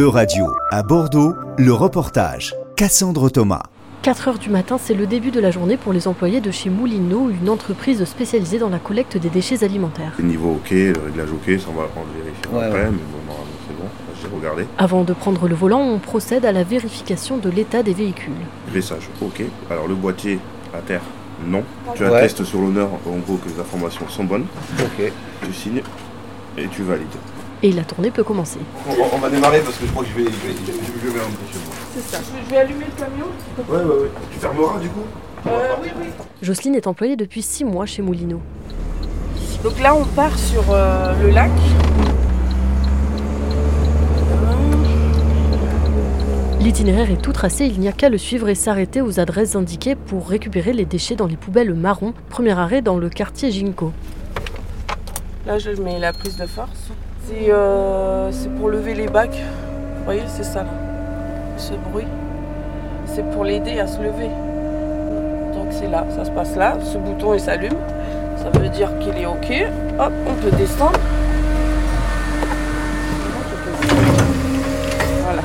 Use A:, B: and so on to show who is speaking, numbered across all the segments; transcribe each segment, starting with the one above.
A: E-Radio, à Bordeaux, le reportage. Cassandre Thomas.
B: 4 heures du matin, c'est le début de la journée pour les employés de chez Moulineau, une entreprise spécialisée dans la collecte des déchets alimentaires.
C: Niveau OK, le réglage OK, ça on va, le vérifier
D: Ouais,
C: après,
D: ouais.
C: mais bon, c'est bon, j'ai regardé.
B: Avant de prendre le volant, on procède à la vérification de l'état des véhicules.
C: Vessage OK. Alors le boîtier à terre, non. Tu
D: Ouais.
C: attestes sur l'honneur en gros que les informations sont bonnes,
D: Ok.
C: tu signes et tu valides.
B: Et la tournée peut commencer.
C: On, on va démarrer parce que je crois que je vais, je vais, je vais, je vais rentrer chez moi.
E: C'est ça. Je vais allumer le camion.
C: Ouais, ouais, ouais. Tu fermeras du coup
E: Euh, oui, oui.
B: Jocelyne est employée depuis 6 mois chez Moulineau.
E: Donc là, on part sur euh, le lac.
B: L'itinéraire est tout tracé, il n'y a qu'à le suivre et s'arrêter aux adresses indiquées pour récupérer les déchets dans les poubelles marron. Premier arrêt dans le quartier Ginko.
E: Là, je mets la prise de force. C'est euh, c'est pour lever les bacs. Vous voyez, c'est ça, là. ce bruit. C'est pour l'aider à se lever. Donc c'est là, ça se passe là. Ce bouton, il s'allume. Ça veut dire qu'il est OK. Hop, on peut descendre. Voilà.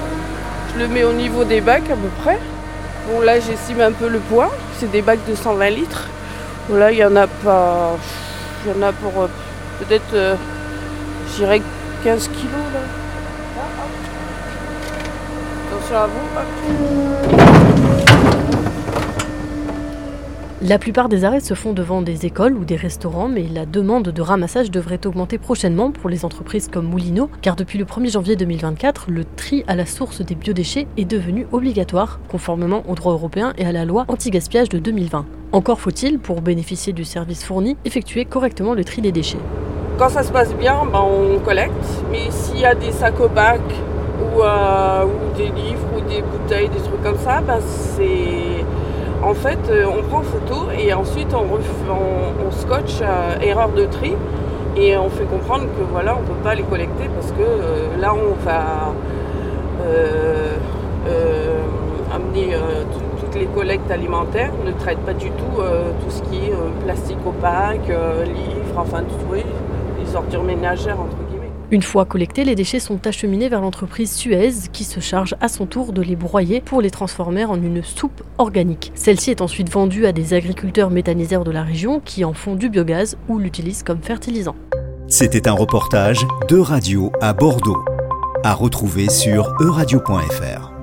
E: Je le mets au niveau des bacs à peu près. Bon, là, j'estime un peu le poids. C'est des bacs de 120 litres. Bon, là, il y en a pas. Il y en a pour euh, peut-être, euh, je dirais 15 kilos là. Attention à vous.
B: La plupart des arrêts se font devant des écoles ou des restaurants, mais la demande de ramassage devrait augmenter prochainement pour les entreprises comme Moulineau, car depuis le 1er janvier 2024, le tri à la source des biodéchets est devenu obligatoire, conformément au droit européen et à la loi anti-gaspillage de 2020. Encore faut-il, pour bénéficier du service fourni, effectuer correctement le tri des déchets.
E: Quand ça se passe bien, ben, on collecte. Mais s'il y a des sacs au bac ou, euh, des livres ou des bouteilles, des trucs comme ça, ben, c'est. En fait, euh, on prend photo et ensuite on, scotche euh, erreur de tri et on fait comprendre que voilà, on ne peut pas les collecter parce que là on va amener tout- toutes les collectes alimentaires. On ne traite pas du tout tout ce qui est plastique opaque, livres, enfin tout, oui, ordures ménagères entre guillemets.
B: Une fois collectés, les déchets sont acheminés vers l'entreprise Suez qui se charge à son tour de les broyer pour les transformer en une soupe organique. Celle-ci est ensuite vendue à des agriculteurs méthaniseurs de la région qui en font du biogaz ou l'utilisent comme fertilisant.
A: C'était un reportage de Radio à Bordeaux. À retrouver sur euradio.fr.